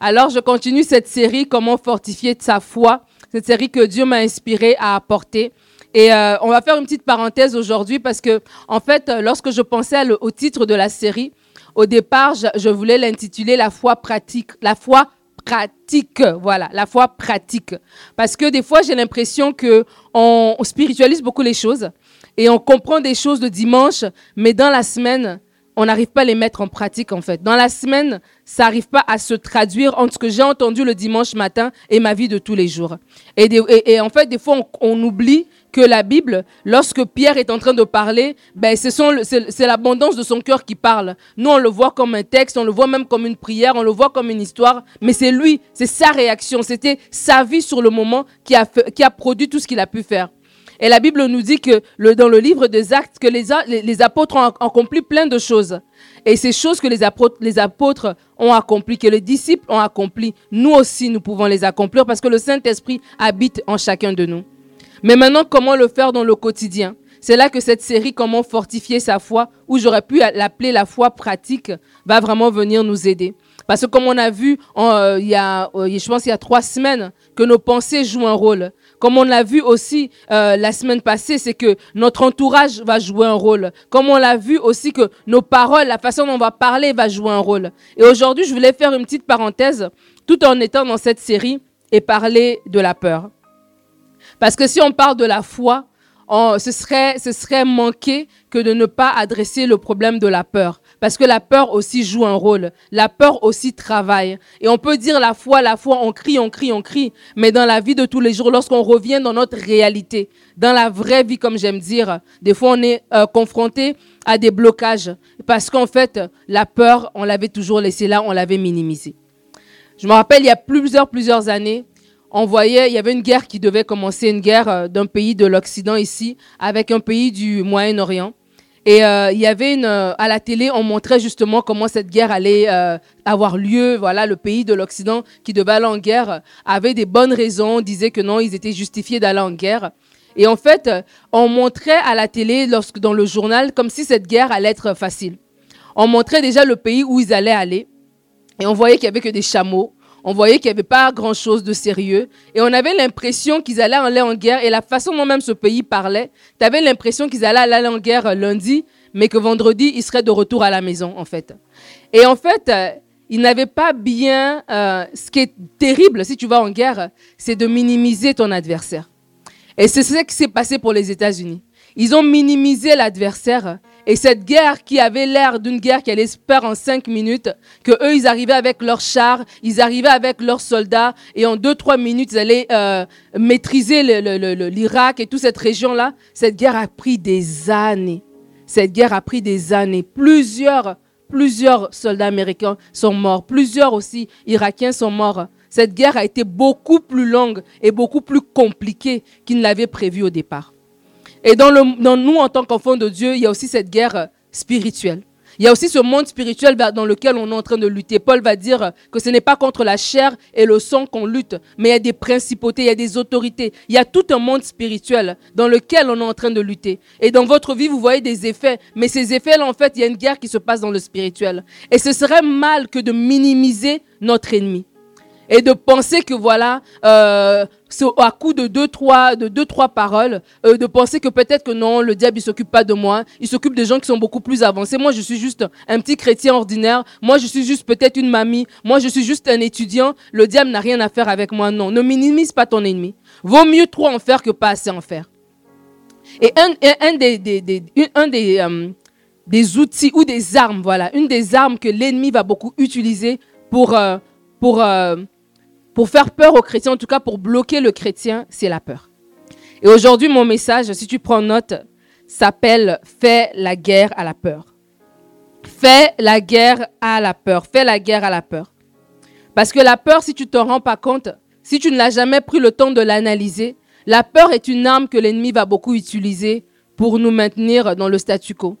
Alors, je continue cette série, Comment fortifier sa foi, cette série que Dieu m'a inspiré à apporter. Et euh, on va faire une petite parenthèse aujourd'hui parce que, en fait, lorsque je pensais au titre de la série, au départ, je, voulais l'intituler La foi pratique. La foi pratique, voilà, la foi pratique. Parce que des fois, j'ai l'impression que on spiritualise beaucoup les choses et on comprend des choses le dimanche, mais dans la semaine, on n'arrive pas à les mettre en pratique en fait. Dans la semaine, ça n'arrive pas à se traduire entre ce que j'ai entendu le dimanche matin et ma vie de tous les jours. Et, en fait, des fois, on, oublie que la Bible, lorsque Pierre est en train de parler, ben, c'est l'abondance de son cœur qui parle. Nous, on le voit comme un texte, on le voit même comme une prière, on le voit comme une histoire, mais c'est lui, c'est sa réaction, c'était sa vie sur le moment qui a, qui a produit tout ce qu'il a pu faire. Et la Bible nous dit que dans le livre des Actes, que les, apôtres ont accompli plein de choses. Et ces choses que les apôtres, les apôtres ont accomplies, que les disciples ont accomplies, nous aussi, nous pouvons les accomplir parce que le Saint-Esprit habite en chacun de nous. Mais maintenant, comment le faire dans le quotidien? C'est là que cette série, Comment fortifier sa foi, où j'aurais pu l'appeler la foi pratique, va vraiment venir nous aider. Parce que comme on a vu, euh, il y a, euh, je pense il y a trois semaines, que nos pensées jouent un rôle. Comme on l'a vu aussi euh, la semaine passée, c'est que notre entourage va jouer un rôle. Comme on l'a vu aussi que nos paroles, la façon dont on va parler va jouer un rôle. Et aujourd'hui, je voulais faire une petite parenthèse tout en étant dans cette série et parler de la peur. Parce que si on parle de la foi, ce, serait, ce serait manquer que de ne pas adresser le problème de la peur. Parce que la peur aussi joue un rôle. La peur aussi travaille. Et on peut dire la foi, la foi, on crie, on crie, on crie. Mais dans la vie de tous les jours, lorsqu'on revient dans notre réalité, dans la vraie vie, comme j'aime dire, des fois on est euh, confronté à des blocages. Parce qu'en fait, la peur, on l'avait toujours laissée là, on l'avait minimisée. Je me rappelle, il y a plusieurs, plusieurs années, on voyait, il y avait une guerre qui devait commencer, une guerre euh, d'un pays de l'Occident ici, avec un pays du Moyen-Orient. Et euh, il y avait une, euh, à la télé, on montrait justement comment cette guerre allait avoir lieu. Voilà, le pays de l'Occident qui devait aller en guerre avait des bonnes raisons, disait que non, ils étaient justifiés d'aller en guerre. Et en fait, on montrait à la télé, lorsque dans le journal, comme si cette guerre allait être facile. On montrait déjà le pays où ils allaient aller, et on voyait qu'il y avait que des chameaux, on voyait qu'il n'y avait pas grand-chose de sérieux. Et on avait l'impression qu'ils allaient aller en guerre. Et la façon dont même ce pays parlait, tu avais l'impression qu'ils allaient aller en guerre lundi, mais que vendredi, ils seraient de retour à la maison, en fait. Et en fait, euh, ils n'avaient pas bien... Euh, ce qui est terrible si tu vas en guerre, c'est de minimiser ton adversaire. Et c'est ce qui s'est passé pour les États-Unis. Ils ont minimisé l'adversaire et cette guerre qui avait l'air d'une guerre se faire en cinq minutes, que eux, ils arrivaient avec leurs chars, ils arrivaient avec leurs soldats, et en deux, trois minutes, ils allaient euh, maîtriser l'Irak et toute cette région-là. Cette guerre a pris des années. Cette guerre a pris des années. Plusieurs, plusieurs soldats américains sont morts. Plusieurs aussi Irakiens sont morts. Cette guerre a été beaucoup plus longue et beaucoup plus compliquée qu'ils ne l'avaient prévu au départ. Et dans, le, nous, en tant qu'enfants de Dieu, il y a aussi cette guerre spirituelle. Il y a aussi ce monde spirituel dans lequel on est en train de lutter. Paul va dire que ce n'est pas contre la chair et le sang qu'on lutte, mais il y a des principautés, il y a des autorités. Il y a tout un monde spirituel dans lequel on est en train de lutter. Et dans votre vie, vous voyez des effets, mais ces effets-là, en fait, il y a une guerre qui se passe dans le spirituel. Et ce serait mal que de minimiser notre ennemi et de penser que voilà, euh, à coup de deux trois de deux trois paroles, euh, de penser que peut-être que non, le diable il s'occupe pas de moi, il s'occupe des gens qui sont beaucoup plus avancés. Moi, je suis juste un petit chrétien ordinaire. Moi, je suis juste peut-être une mamie. Moi, je suis juste un étudiant. Le diable n'a rien à faire avec moi. Non, ne minimise pas ton ennemi. Vaut mieux trop en faire que pas assez en faire. Et un, un des, des, un des euh, des outils ou des armes, voilà, une des armes que l'ennemi va beaucoup utiliser pour euh, pour pour faire peur aux chrétiens, en tout cas pour bloquer le chrétien, c'est la peur. Et aujourd'hui, mon message, si tu prends note, s'appelle Fais la guerre à la peur. Fais la guerre à la peur. Fais la guerre à la peur. Parce que la peur, si tu ne t'en rends pas compte, si tu ne l'as jamais pris le temps de l'analyser, la peur est une arme que l'ennemi va beaucoup utiliser pour nous maintenir dans le statu quo.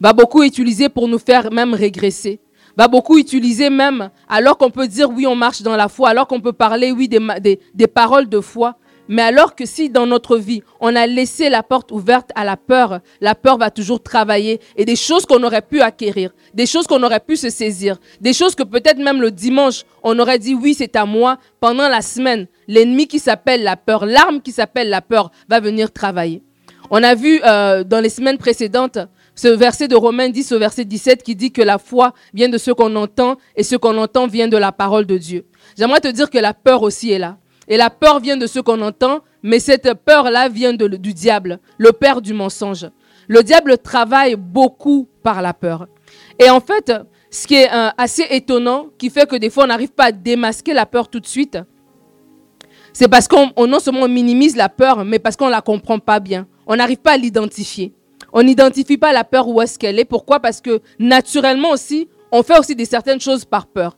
Va beaucoup utiliser pour nous faire même régresser va beaucoup utiliser même, alors qu'on peut dire oui, on marche dans la foi, alors qu'on peut parler oui des, paroles de foi, Mais alors que si dans notre vie, on a laissé la porte ouverte à la peur, la peur va toujours travailler et des choses qu'on aurait pu acquérir, des choses qu'on aurait pu se saisir, des choses que peut-être même le dimanche, on aurait dit oui, c'est à moi. Pendant la semaine, l'ennemi qui s'appelle la peur, l'arme qui s'appelle la peur va venir travailler. On a vu euh, dans les semaines précédentes ce verset de Romains 10 au verset 17 qui dit que la foi vient de ce qu'on entend et ce qu'on entend vient de la parole de Dieu. J'aimerais te dire que la peur aussi est là. Et la peur vient de ce qu'on entend, mais cette peur-là vient du diable, le père du mensonge. Le diable travaille beaucoup par la peur. Et en fait, ce qui est euh, assez étonnant, qui fait que des fois on n'arrive pas à démasquer la peur tout de suite, c'est parce qu'on non seulement minimise la peur, mais parce qu'on ne la comprend pas bien. On n'arrive pas à l'identifier. On n'identifie pas la peur où est-ce qu'elle est. Pourquoi? Parce que naturellement aussi, on fait aussi des certaines choses par peur.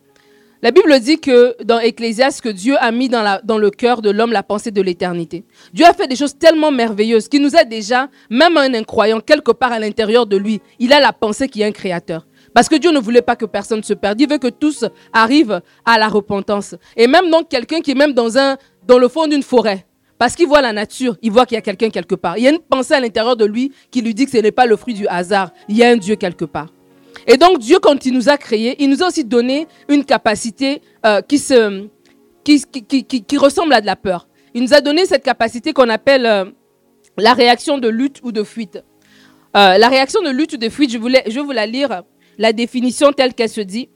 La Bible dit que dans Ecclésias, que Dieu a mis dans, dans le cœur de l'homme la pensée de l'éternité. Dieu a fait des choses tellement merveilleuses qui nous a déjà, même un incroyant, quelque part à l'intérieur de lui, il a la pensée qui est un créateur. Parce que Dieu ne voulait pas que personne se perde. Il veut que tous arrivent à la repentance. Et même donc quelqu'un qui est même dans, un, dans le fond d'une forêt, parce qu'il voit la nature, il voit qu'il y a quelqu'un quelque part. Il y a une pensée à l'intérieur de lui qui lui dit que ce n'est pas le fruit du hasard. Il y a un Dieu quelque part. Et donc Dieu, quand il nous a créés, il nous a aussi donné une capacité euh, qui, se, qui, qui, qui, ressemble à de la peur. Il nous a donné cette capacité qu'on appelle euh, la réaction de lutte ou de fuite. Euh, la réaction de lutte ou de fuite, je, voulais, je vais vous la lire, la définition telle qu'elle se dit.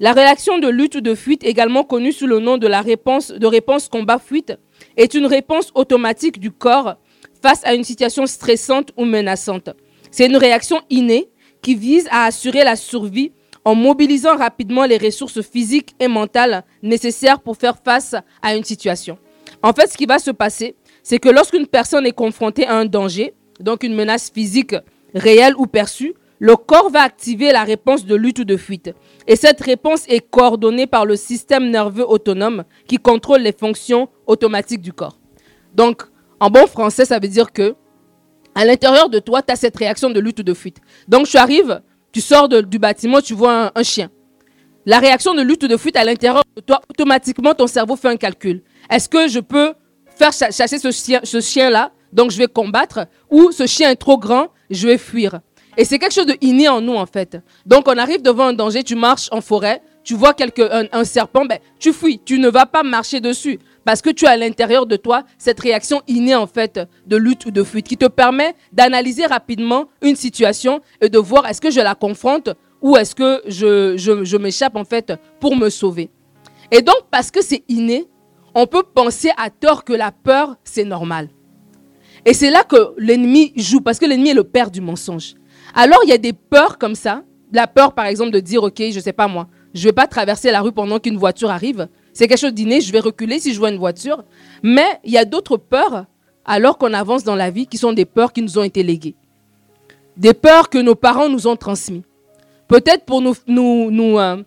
La réaction de lutte ou de fuite, également connue sous le nom de la réponse de réponse combat-fuite, est une réponse automatique du corps face à une situation stressante ou menaçante. C'est une réaction innée qui vise à assurer la survie en mobilisant rapidement les ressources physiques et mentales nécessaires pour faire face à une situation. En fait, ce qui va se passer, c'est que lorsqu'une personne est confrontée à un danger, donc une menace physique réelle ou perçue, le corps va activer la réponse de lutte ou de fuite. Et cette réponse est coordonnée par le système nerveux autonome qui contrôle les fonctions automatiques du corps. Donc, en bon français, ça veut dire que à l'intérieur de toi, tu as cette réaction de lutte ou de fuite. Donc, tu arrives, tu sors du bâtiment, tu vois un, chien. La réaction de lutte ou de fuite à l'intérieur de toi, automatiquement, ton cerveau fait un calcul. Est-ce que je peux faire chasser ce, chien, ce chien-là Donc, je vais combattre. Ou ce chien est trop grand, je vais fuir? Et c'est quelque chose de inné en nous, en fait. Donc, on arrive devant un danger, tu marches en forêt, tu vois quelque, un, serpent, ben, tu fuis. Tu ne vas pas marcher dessus. Parce que tu as à l'intérieur de toi cette réaction innée en fait de lutte ou de fuite qui te permet d'analyser rapidement une situation et de voir est-ce que je la confronte ou est-ce que je, je, m'échappe en fait pour me sauver. Et donc parce que c'est inné, on peut penser à tort que la peur c'est normal. Et c'est là que l'ennemi joue parce que l'ennemi est le père du mensonge. Alors il y a des peurs comme ça, la peur par exemple de dire ok je sais pas moi, je vais pas traverser la rue pendant qu'une voiture arrive c'est quelque chose d'inné, je vais reculer si je vois une voiture. Mais il y a d'autres peurs, alors qu'on avance dans la vie, qui sont des peurs qui nous ont été léguées. Des peurs que nos parents nous ont transmises. Peut-être pour nous, nous, euh,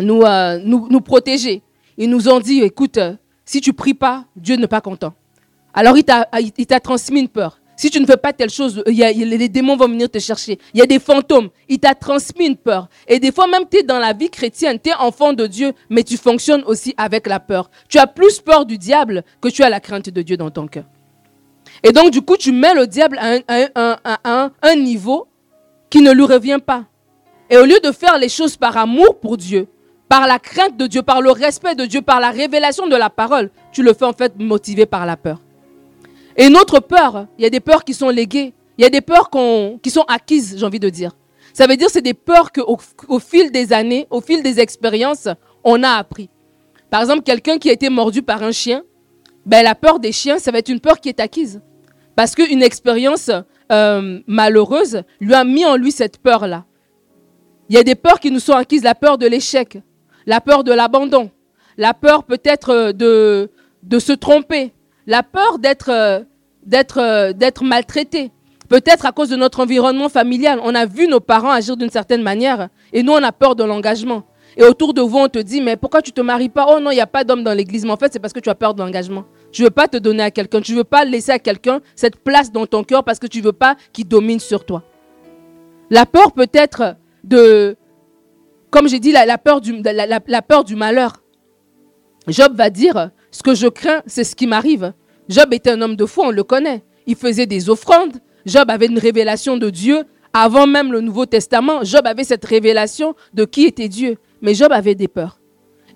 euh, protéger. Ils nous ont dit, écoute, euh, si tu pries pas, Dieu n'est pas content. Alors il t'a transmis une peur. Si tu ne fais pas telle chose, les démons vont venir te chercher. Il y a des fantômes. Il t'a transmis une peur. Et des fois, même tu es dans la vie chrétienne, tu es enfant de Dieu, mais tu fonctionnes aussi avec la peur. Tu as plus peur du diable que tu as la crainte de Dieu dans ton cœur. Et donc, du coup, tu mets le diable à un, un niveau qui ne lui revient pas. Et au lieu de faire les choses par amour pour Dieu, par la crainte de Dieu, par le respect de Dieu, par la révélation de la parole, tu le fais en fait motivé par la peur. Et notre peur, il y a des peurs qui sont léguées. Il y a des peurs qui sont acquises, j'ai envie de dire. Ça veut dire c'est des peurs qu'au au fil des années, au fil des expériences, on a appris. Par exemple, quelqu'un qui a été mordu par un chien, ben, la peur des chiens, ça va être une peur qui est acquise. Parce qu'une expérience euh, malheureuse lui a mis en lui cette peur-là. Il y a des peurs qui nous sont acquises, la peur de l'échec, la peur de l'abandon, la peur peut-être euh, de se tromper, la peur d'être euh, d'être euh, d'être maltraité. Peut-être à cause de notre environnement familial. On a vu nos parents agir d'une certaine manière et nous, on a peur de l'engagement. Et autour de vous, on te dit, mais pourquoi tu te maries pas? Oh non, il n'y a pas d'homme dans l'église. Mais en fait, c'est parce que tu as peur de l'engagement. Tu veux pas te donner à quelqu'un. Tu veux pas laisser à quelqu'un cette place dans ton cœur parce que tu veux pas qu'il domine sur toi. La peur peut être de, comme j'ai dit, la peur du malheur. Job va dire, ce que je crains, c'est ce qui m'arrive. Job était un homme de foi, on le connaît. Il faisait des offrandes. Job avait une révélation de Dieu. Avant même le Nouveau Testament, Job avait cette révélation de qui était Dieu. Mais Job avait des peurs.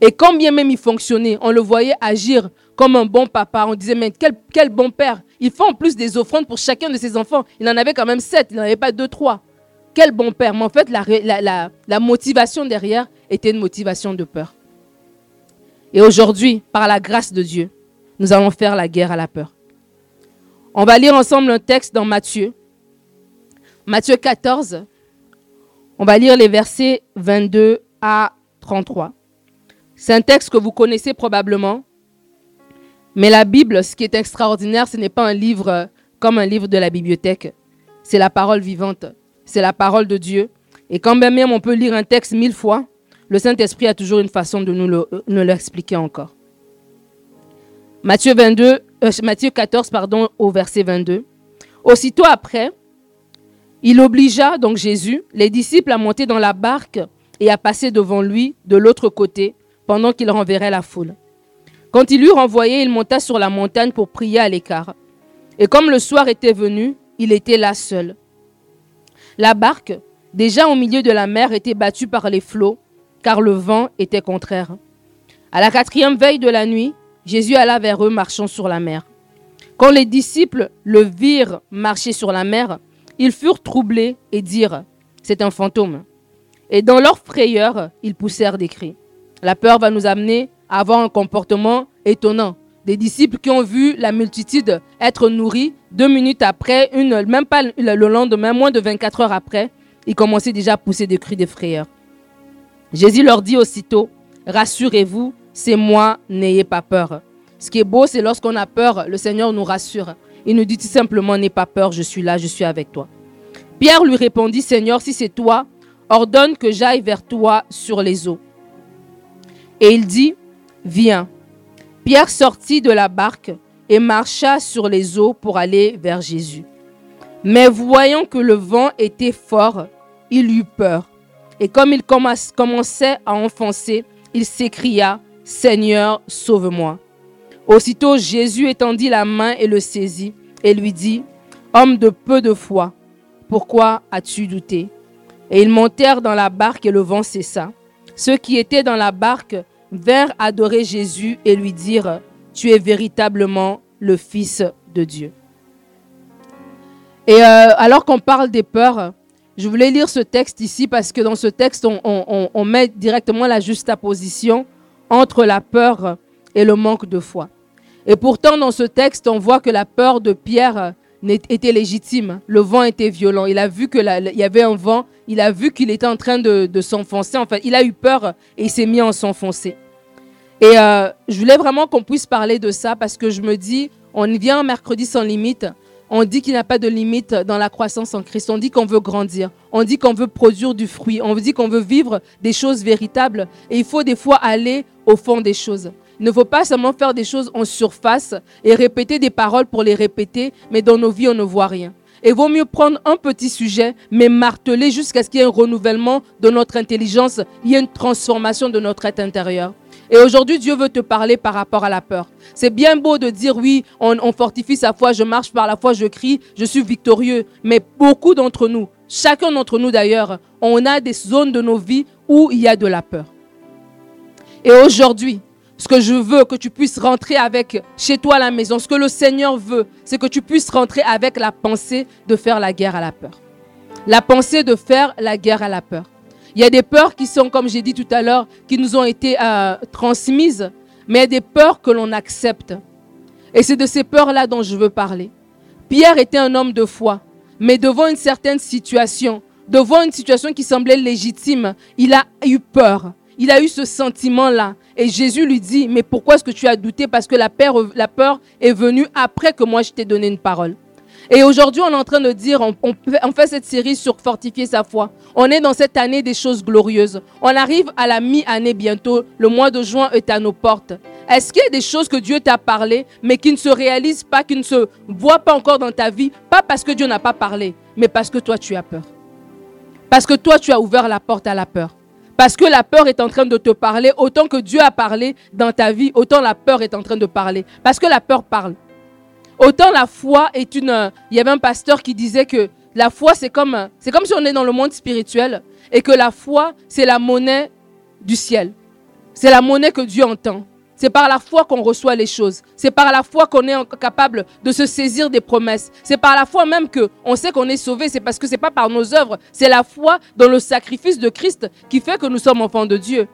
Et quand bien même il fonctionnait, on le voyait agir comme un bon papa. On disait, mais quel, bon père. Il fait en plus des offrandes pour chacun de ses enfants. Il en avait quand même sept, il n'en avait pas deux, trois. Quel bon père. Mais en fait, la motivation derrière était une motivation de peur. Et aujourd'hui, par la grâce de Dieu, nous allons faire la guerre à la peur. On va lire ensemble un texte dans Matthieu. Matthieu 14. On va lire les versets 22 à 33. C'est un texte que vous connaissez probablement. Mais la Bible, ce qui est extraordinaire, ce n'est pas un livre comme un livre de la bibliothèque. C'est la parole vivante. C'est la parole de Dieu. Et quand même on peut lire un texte mille fois, le Saint-Esprit a toujours une façon de nous l'expliquer encore. Matthieu, 22, euh, 14, pardon, au verset 22. Aussitôt après, il obligea, donc Jésus, les disciples à monter dans la barque et à passer devant lui de l'autre côté pendant qu'il renverrait la foule. Quand il eut renvoyé, il monta sur la montagne pour prier à l'écart. Et comme le soir était venu, il était là seul. La barque, déjà au milieu de la mer, était battue par les flots, car le vent était contraire. À la quatrième veille de la nuit, Jésus alla vers eux marchant sur la mer. Quand les disciples le virent marcher sur la mer, ils furent troublés et dirent, c'est un fantôme. Et dans leur frayeur, ils poussèrent des cris. La peur va nous amener à avoir un comportement étonnant. Des disciples qui ont vu la multitude être nourrie, deux minutes après, une, même pas le lendemain, moins de 24 heures après, ils commençaient déjà à pousser des cris de frayeur. Jésus leur dit aussitôt, rassurez-vous, c'est moi, n'ayez pas peur. Ce qui est beau, c'est lorsqu'on a peur, le Seigneur nous rassure. Il nous dit tout simplement, n'aie pas peur, je suis là, je suis avec toi. Pierre lui répondit, Seigneur, si c'est toi, ordonne que j'aille vers toi sur les eaux. Et il dit, viens. Pierre sortit de la barque et marcha sur les eaux pour aller vers Jésus. Mais voyant que le vent était fort, il eut peur. Et comme il commençait à enfoncer, il s'écria, Seigneur, sauve-moi. Aussitôt Jésus étendit la main et le saisit et lui dit, Homme de peu de foi, pourquoi as-tu douté? Et ils montèrent dans la barque et le vent cessa. Ceux qui étaient dans la barque vinrent adorer Jésus et lui dire, Tu es véritablement le Fils de Dieu. Et euh, alors qu'on parle des peurs, je voulais lire ce texte ici parce que dans ce texte, on, met directement la juxtaposition entre la peur et le manque de foi. Et pourtant, dans ce texte, on voit que la peur de Pierre était légitime. Le vent était violent. Il a vu qu'il y avait un vent. Il a vu qu'il était en train de, s'enfoncer. Enfin, il a eu peur et il s'est mis à s'enfoncer. Et euh, je voulais vraiment qu'on puisse parler de ça parce que je me dis, on vient mercredi sans limite. On dit qu'il n'y a pas de limite dans la croissance en Christ. On dit qu'on veut grandir. On dit qu'on veut produire du fruit. On dit qu'on veut vivre des choses véritables. Et il faut des fois aller au fond des choses. Il ne faut pas seulement faire des choses en surface et répéter des paroles pour les répéter, mais dans nos vies, on ne voit rien. Et vaut mieux prendre un petit sujet, mais marteler jusqu'à ce qu'il y ait un renouvellement de notre intelligence, il y ait une transformation de notre être intérieur. Et aujourd'hui, Dieu veut te parler par rapport à la peur. C'est bien beau de dire oui, on, fortifie sa foi, je marche par la foi, je crie, je suis victorieux. Mais beaucoup d'entre nous, chacun d'entre nous d'ailleurs, on a des zones de nos vies où il y a de la peur. Et aujourd'hui, ce que je veux que tu puisses rentrer avec chez toi à la maison, ce que le Seigneur veut, c'est que tu puisses rentrer avec la pensée de faire la guerre à la peur. La pensée de faire la guerre à la peur. Il y a des peurs qui sont, comme j'ai dit tout à l'heure, qui nous ont été euh, transmises, mais il y a des peurs que l'on accepte. Et c'est de ces peurs-là dont je veux parler. Pierre était un homme de foi, mais devant une certaine situation, devant une situation qui semblait légitime, il a eu peur. Il a eu ce sentiment-là. Et Jésus lui dit, mais pourquoi est-ce que tu as douté? Parce que la peur, la peur est venue après que moi je t'ai donné une parole. Et aujourd'hui, on est en train de dire, on, fait cette série sur fortifier sa foi. On est dans cette année des choses glorieuses. On arrive à la mi-année bientôt. Le mois de juin est à nos portes. Est-ce qu'il y a des choses que Dieu t'a parlé, mais qui ne se réalisent pas, qui ne se voient pas encore dans ta vie? Pas parce que Dieu n'a pas parlé, mais parce que toi, tu as peur. Parce que toi, tu as ouvert la porte à la peur. Parce que la peur est en train de te parler, autant que Dieu a parlé dans ta vie, autant la peur est en train de parler. Parce que la peur parle. Autant la foi est une... Il y avait un pasteur qui disait que la foi, c'est comme, c'est comme si on est dans le monde spirituel et que la foi, c'est la monnaie du ciel. C'est la monnaie que Dieu entend. C'est par la foi qu'on reçoit les choses. C'est par la foi qu'on est capable de se saisir des promesses. C'est par la foi même que on sait qu'on est sauvé. C'est parce que c'est pas par nos œuvres. C'est la foi dans le sacrifice de Christ qui fait que nous sommes enfants de Dieu.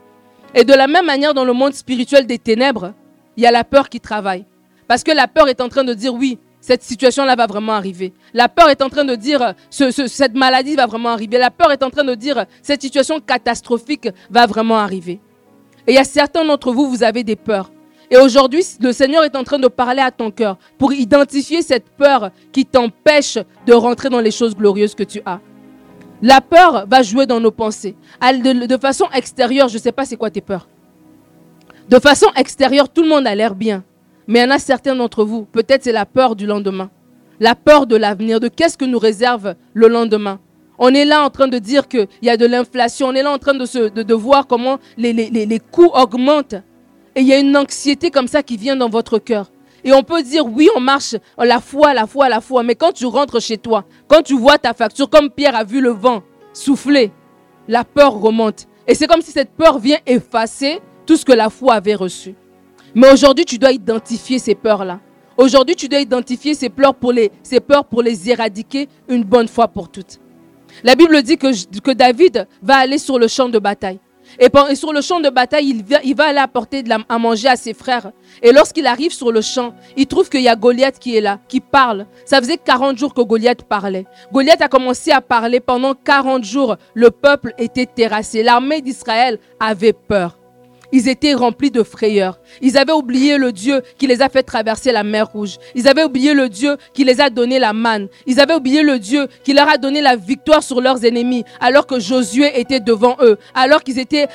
Et de la même manière, dans le monde spirituel des ténèbres, il y a la peur qui travaille. Parce que la peur est en train de dire oui, cette situation-là va vraiment arriver. La peur est en train de dire cette maladie va vraiment arriver. La peur est en train de dire cette situation catastrophique va vraiment arriver. Et il y a certains d'entre vous, vous avez des peurs. Et aujourd'hui, le Seigneur est en train de parler à ton cœur pour identifier cette peur qui t'empêche de rentrer dans les choses glorieuses que tu as. La peur va jouer dans nos pensées. De, façon extérieure, je ne sais pas c'est quoi tes peurs. De façon extérieure, tout le monde a l'air bien. Mais il y en a certains d'entre vous, peut-être c'est la peur du lendemain. La peur de l'avenir, de qu'est-ce que nous réserve le lendemain. On est là en train de dire qu'il y a de l'inflation. On est là en train de, voir comment les, les, les, coûts augmentent. Et il y a une anxiété comme ça qui vient dans votre cœur. Et on peut dire, oui, on marche la foi, la foi, la foi. Mais quand tu rentres chez toi, quand tu vois ta facture, comme Pierre a vu le vent souffler, la peur remonte. Et c'est comme si cette peur vient effacer tout ce que la foi avait reçu. Mais aujourd'hui, tu dois identifier ces peurs-là. Aujourd'hui, tu dois identifier ces peurs, pour les, éradiquer une bonne fois pour toutes. La Bible dit que, David va aller sur le champ de bataille. Et, sur le champ de bataille, il va, aller apporter à manger à ses frères. Et lorsqu'il arrive sur le champ, il trouve qu'il y a Goliath qui est là, qui parle. Ça faisait 40 jours que Goliath parlait. Goliath a commencé à parler. Pendant 40 jours, le peuple était terrassé. L'armée d'Israël avait peur ils étaient remplis de frayeur. Ils avaient oublié le Dieu qui les a fait traverser la mer rouge. Ils avaient oublié le Dieu qui les a donné la manne. Ils avaient oublié le Dieu qui leur a donné la victoire sur leurs ennemis alors que Josué était devant eux, alors qu'ils étaient,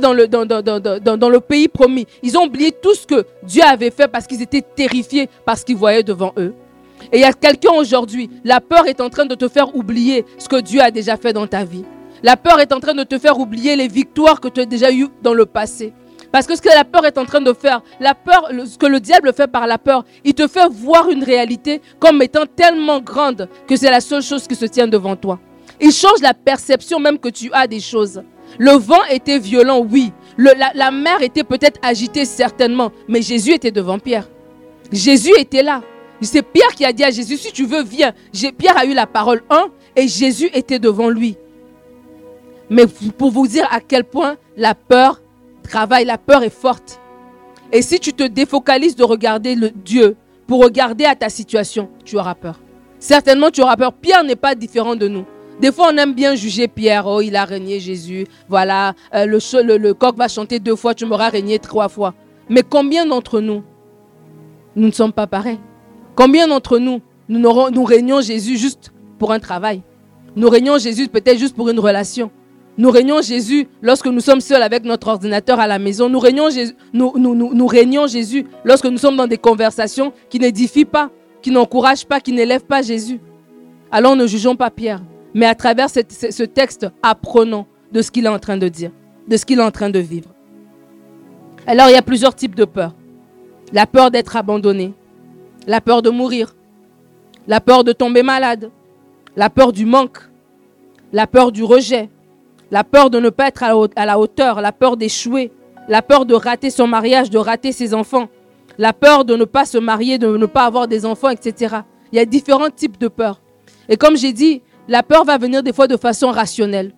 dans le, dans, le pays promis. Ils ont oublié tout ce que Dieu avait fait parce qu'ils étaient terrifiés par ce qu'ils voyaient devant eux. Et il y a quelqu'un aujourd'hui, la peur est en train de te faire oublier ce que Dieu a déjà fait dans ta vie. La peur est en train de te faire oublier les victoires que tu as déjà eues dans le passé. Parce que ce que la peur est en train de faire, la peur, ce que le diable fait par la peur, il te fait voir une réalité comme étant tellement grande que c'est la seule chose qui se tient devant toi. Il change la perception même que tu as des choses. Le vent était violent, oui. la, la mer était peut-être agitée, certainement. Mais Jésus était devant Pierre. Jésus était là. C'est Pierre qui a dit à Jésus, si tu veux, viens. Pierre a eu la parole 1 et Jésus était devant lui. Mais pour vous dire à quel point la peur travail, la peur est forte. Et si tu te défocalises de regarder le Dieu pour regarder à ta situation, tu auras peur. Certainement, tu auras peur. Pierre n'est pas différent de nous. Des fois, on aime bien juger Pierre. Oh, il a régné Jésus. Voilà, euh, le, le, coq va chanter deux fois, tu m'auras régné trois fois. Mais combien d'entre nous, nous ne sommes pas pareils Combien d'entre nous, nous, nous régnons Jésus juste pour un travail? Nous régnons Jésus peut-être juste pour une relation nous régnons Jésus lorsque nous sommes seuls avec notre ordinateur à la maison. Nous régnons, Jésus, lorsque nous sommes dans des conversations qui n'édifient pas, qui n'encouragent pas, qui n'élèvent pas Jésus. Alors ne jugeons pas Pierre, mais à travers ce texte, apprenons de ce qu'il est en train de dire, de ce qu'il est en train de vivre. Alors il y a plusieurs types de peur. La peur d'être abandonné, la peur de mourir, la peur de tomber malade, la peur du manque, la peur du rejet, la peur de ne pas être à la hauteur, la peur d'échouer, la peur de rater son mariage, de rater ses enfants, la peur de ne pas se marier, de ne pas avoir des enfants, etc. Il y a différents types de peurs. Et comme j'ai dit, la peur va venir des fois de façon rationnelle.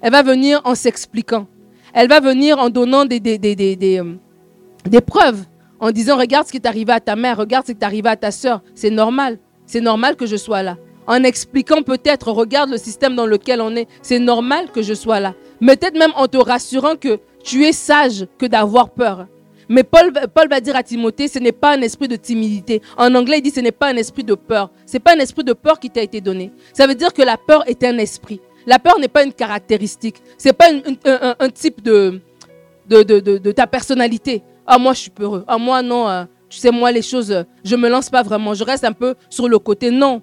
Elle va venir en s'expliquant. Elle va venir en donnant des, euh, preuves, en disant, regarde ce qui est arrivé à ta mère, regarde ce qui est arrivé à ta soeur. C'est normal. C'est normal que je sois là en expliquant peut-être, regarde le système dans lequel on est, c'est normal que je sois là. Mais peut-être même en te rassurant que tu es sage que d'avoir peur. Mais Paul, va dire à Timothée, ce n'est pas un esprit de timidité. En anglais, il dit, ce n'est pas un esprit de peur. Ce n'est pas un esprit de peur qui t'a été donné. Ça veut dire que la peur est un esprit. La peur n'est pas une caractéristique. Ce n'est pas un, type de de, de, de, ta personnalité. Ah, moi, je suis peureux. Ah, moi, non. Euh, tu sais, moi, les choses, euh, je me lance pas vraiment. Je reste un peu sur le côté. Non.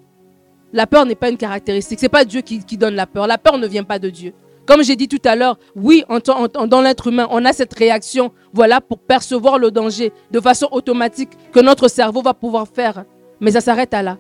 La peur n'est pas une caractéristique. C'est pas Dieu qui, donne la peur. La peur ne vient pas de Dieu. Comme j'ai dit tout à l'heure, oui, dans l'être humain, on a cette réaction, voilà, pour percevoir le danger de façon automatique que notre cerveau va pouvoir faire. mais ça s'arrête à là.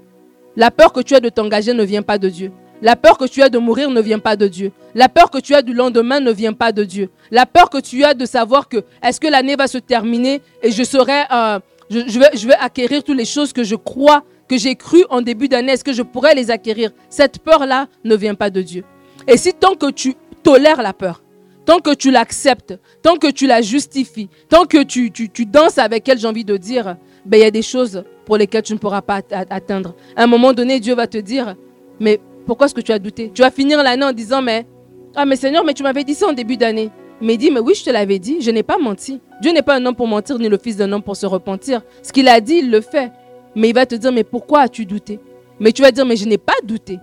La peur que tu as de t'engager ne vient pas de Dieu. La peur que tu as de mourir ne vient pas de Dieu. La peur que tu as du lendemain ne vient pas de Dieu. La peur que tu as de savoir que est-ce que l'année va se terminer et je serai, euh, je, vais, je vais acquérir toutes les choses que je crois, que j'ai cru en début d'année, est-ce que je pourrais les acquérir? Cette peur-là ne vient pas de Dieu. Et si tant que tu tolères la peur, tant que tu l'acceptes, tant que tu la justifies, tant que tu, tu, tu danses avec elle, j'ai envie de dire, ben, il y a des choses pour lesquelles tu ne pourras pas atteindre. À un moment donné, Dieu va te dire, mais pourquoi est-ce que tu as douté? Tu vas finir l'année en disant, mais, ah, mais Seigneur, mais tu m'avais dit ça en début d'année. Mais il dit, mais oui, je te l'avais dit, je n'ai pas menti. Dieu n'est pas un homme pour mentir, ni le fils d'un homme pour se repentir. Ce qu'il a dit, il le fait. Mais il va te dire, mais pourquoi as-tu douté? Mais tu vas dire, mais je n'ai pas douté.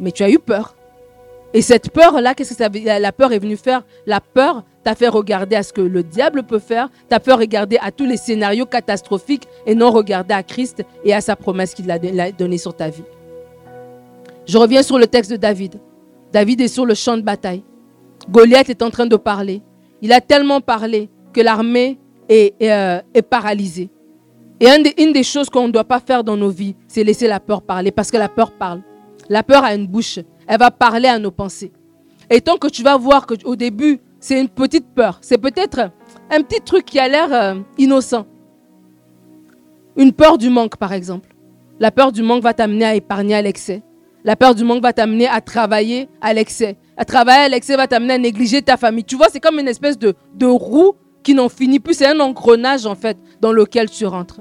Mais tu as eu peur. Et cette peur-là, qu'est-ce que ça La peur est venue faire? La peur t'a fait regarder à ce que le diable peut faire, t'a fait regarder à tous les scénarios catastrophiques et non regarder à Christ et à sa promesse qu'il a donnée sur ta vie. Je reviens sur le texte de David. David est sur le champ de bataille. Goliath est en train de parler. Il a tellement parlé que l'armée est, euh, paralysée. Et une des, choses qu'on ne doit pas faire dans nos vies, c'est laisser la peur parler, parce que la peur parle. La peur a une bouche. Elle va parler à nos pensées. Et tant que tu vas voir qu'au début, c'est une petite peur, c'est peut-être un petit truc qui a l'air euh, innocent. Une peur du manque, par exemple. La peur du manque va t'amener à épargner à l'excès. La peur du manque va t'amener à travailler à l'excès. À travailler à l'excès va t'amener à négliger ta famille. Tu vois, c'est comme une espèce de, de roue qui n'en finit plus. C'est un engrenage, en fait, dans lequel tu rentres.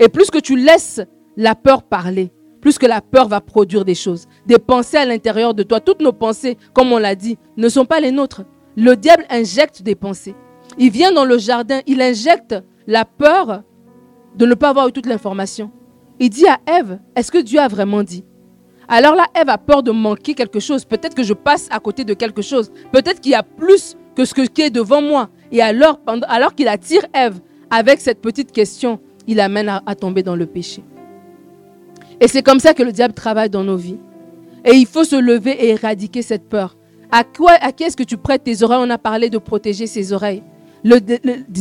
Et plus que tu laisses la peur parler, plus que la peur va produire des choses, des pensées à l'intérieur de toi. Toutes nos pensées, comme on l'a dit, ne sont pas les nôtres. Le diable injecte des pensées. Il vient dans le jardin, il injecte la peur de ne pas avoir eu toute l'information. Il dit à Ève, est-ce que Dieu a vraiment dit? Alors là, Ève a peur de manquer quelque chose. Peut-être que je passe à côté de quelque chose. Peut-être qu'il y a plus que ce qui est devant moi. Et alors, alors qu'il attire Ève avec cette petite question, il amène à, tomber dans le péché. Et c'est comme ça que le diable travaille dans nos vies. Et il faut se lever et éradiquer cette peur. À quoi, à qui est-ce que tu prêtes tes oreilles? On a parlé de protéger ses oreilles. Le,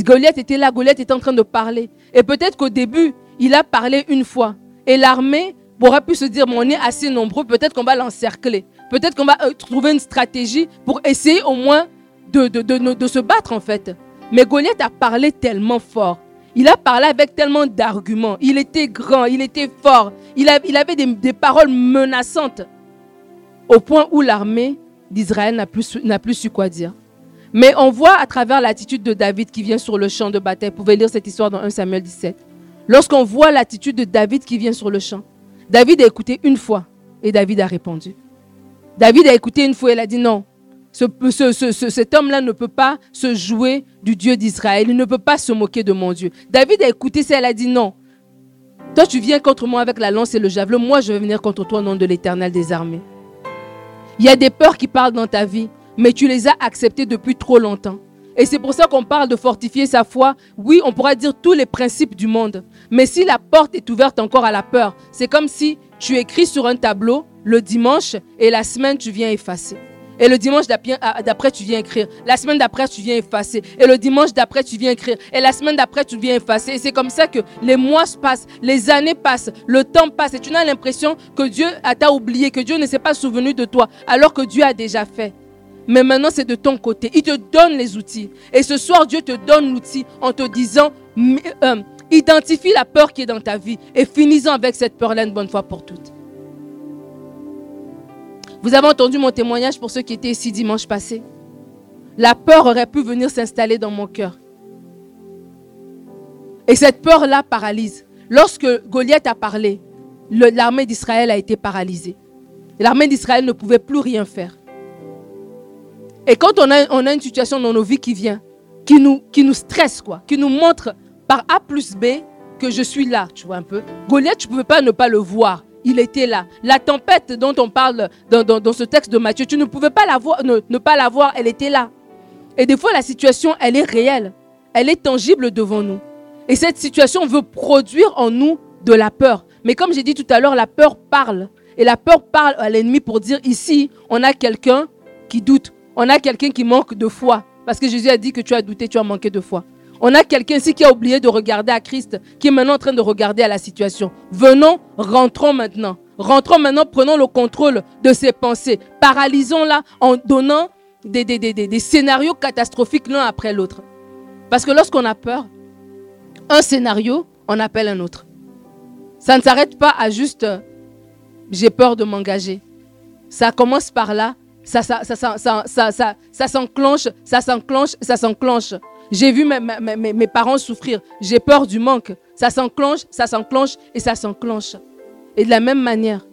Goliath était là, Goliath était en train de parler. Et peut-être qu'au début, il a parlé une fois. Et l'armée aurait pu se dire, mais on est assez nombreux, peut-être qu'on va l'encercler. Peut-être qu'on va euh, trouver une stratégie pour essayer au moins de, de, de, se battre en fait. Mais Goliath a parlé tellement fort. Il a parlé avec tellement d'arguments. Il était grand, il était fort. Il, avait des, paroles menaçantes. Au point où l'armée d'Israël n'a plus, plus su quoi dire. Mais on voit à travers l'attitude de David qui vient sur le champ de bataille. Vous pouvez lire cette histoire dans 1 Samuel 17. Lorsqu'on voit l'attitude de David qui vient sur le champ, David a écouté une fois et David a répondu. David a écouté une fois et il a dit non. Cet homme-là ne peut pas se jouer du Dieu d'Israël. Il ne peut pas se moquer de mon Dieu. David a écouté ça, elle a dit non. Toi, tu viens contre moi avec la lance et le javelot. Moi, je vais venir contre toi au nom de l'éternel des armées. Il y a des peurs qui parlent dans ta vie, mais tu les as acceptées depuis trop longtemps. Et c'est pour ça qu'on parle de fortifier sa foi. Oui, on pourra dire tous les principes du monde. Mais si la porte est ouverte encore à la peur, c'est comme si tu écris sur un tableau le dimanche et la semaine tu viens effacer. Et le dimanche ah, d'après, tu viens écrire. La semaine d'après, tu viens effacer. Et le dimanche d'après, tu viens écrire. Et la semaine d'après, tu viens effacer. Et c'est comme ça que les mois passent, les années passent, le temps passe. Et tu as l'impression que Dieu t'a oublié, que Dieu ne s'est pas souvenu de toi, alors que Dieu a déjà fait. Mais maintenant, c'est de ton côté. Il te donne les outils. Et ce soir, Dieu te donne l'outil en te disant, euh, identifie la peur qui est dans ta vie et finis-en avec cette peur-là une bonne fois pour toutes. Vous avez entendu mon témoignage pour ceux qui étaient ici dimanche passé. La peur aurait pu venir s'installer dans mon cœur. Et cette peur-là paralyse. Lorsque Goliath a parlé, l'armée d'Israël a été paralysée. L'armée d'Israël ne pouvait plus rien faire. Et quand on a, une situation dans nos vies qui vient, qui nous, qui nous stresse, quoi, qui nous montre par A plus B que je suis là, tu vois un peu. Goliath, tu ne pouvais pas ne pas le voir. Il était là. La tempête dont on parle dans, dans, ce texte de Matthieu, tu ne pouvais pas ne, ne pas la voir, elle était là. Et des fois, la situation, elle est réelle. Elle est tangible devant nous. Et cette situation veut produire en nous de la peur. Mais comme j'ai dit tout à l'heure, la peur parle. Et la peur parle à l'ennemi pour dire ici, on a quelqu'un qui doute on a quelqu'un qui manque de foi. Parce que Jésus a dit que tu as douté, tu as manqué de foi. On a quelqu'un ici qui a oublié de regarder à Christ, qui est maintenant en train de regarder à la situation. Venons, rentrons maintenant. Rentrons maintenant, prenons le contrôle de ses pensées. Paralysons-la en donnant des, scénarios catastrophiques l'un après l'autre. Parce que lorsqu'on a peur, un scénario, on appelle un autre. Ça ne s'arrête pas à juste j'ai peur de m'engager. Ça commence par là, ça, ça, ça, ça, ça, ça, ça s'enclenche, ça s'enclenche, ça s'enclenche. J'ai vu mes, parents souffrir. J'ai peur du manque. Ça s'enclenche, ça s'enclenche et ça s'enclenche. Et de la même manière,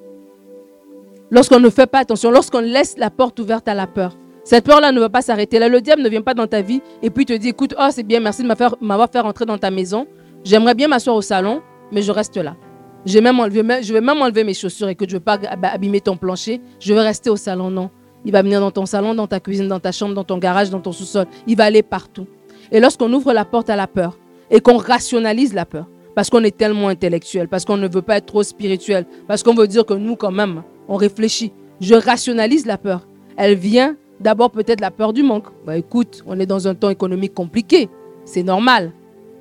lorsqu'on ne fait pas attention, lorsqu'on laisse la porte ouverte à la peur, cette peur-là ne va pas s'arrêter. Là, le diable ne vient pas dans ta vie et puis te dit, écoute, oh, c'est bien, merci de m'avoir fait rentrer dans ta maison. J'aimerais bien m'asseoir au salon, mais je reste là. Je vais, même enlever, je vais même enlever mes chaussures et que je ne veux pas abîmer ton plancher. Je vais rester au salon. Non. Il va venir dans ton salon, dans ta cuisine, dans ta chambre, dans ton garage, dans ton sous-sol. Il va aller partout. Et lorsqu'on ouvre la porte à la peur et qu'on rationalise la peur, parce qu'on est tellement intellectuel, parce qu'on ne veut pas être trop spirituel, parce qu'on veut dire que nous, quand même, on réfléchit. Je rationalise la peur. Elle vient d'abord peut-être la peur du manque. Bah, écoute, on est dans un temps économique compliqué. C'est normal.